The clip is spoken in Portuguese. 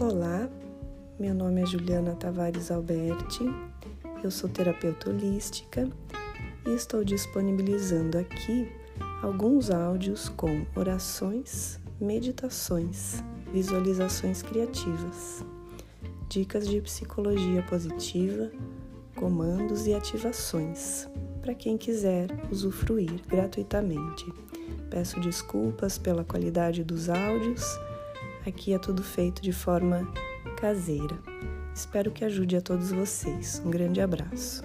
Olá, meu nome é Juliana Tavares Alberti, eu sou terapeuta holística e estou disponibilizando aqui alguns áudios com orações, meditações, visualizações criativas, dicas de psicologia positiva, comandos e ativações para quem quiser usufruir gratuitamente. Peço desculpas pela qualidade dos áudios, aqui é tudo feito de forma caseira. Espero que ajude a todos vocês. Um grande abraço.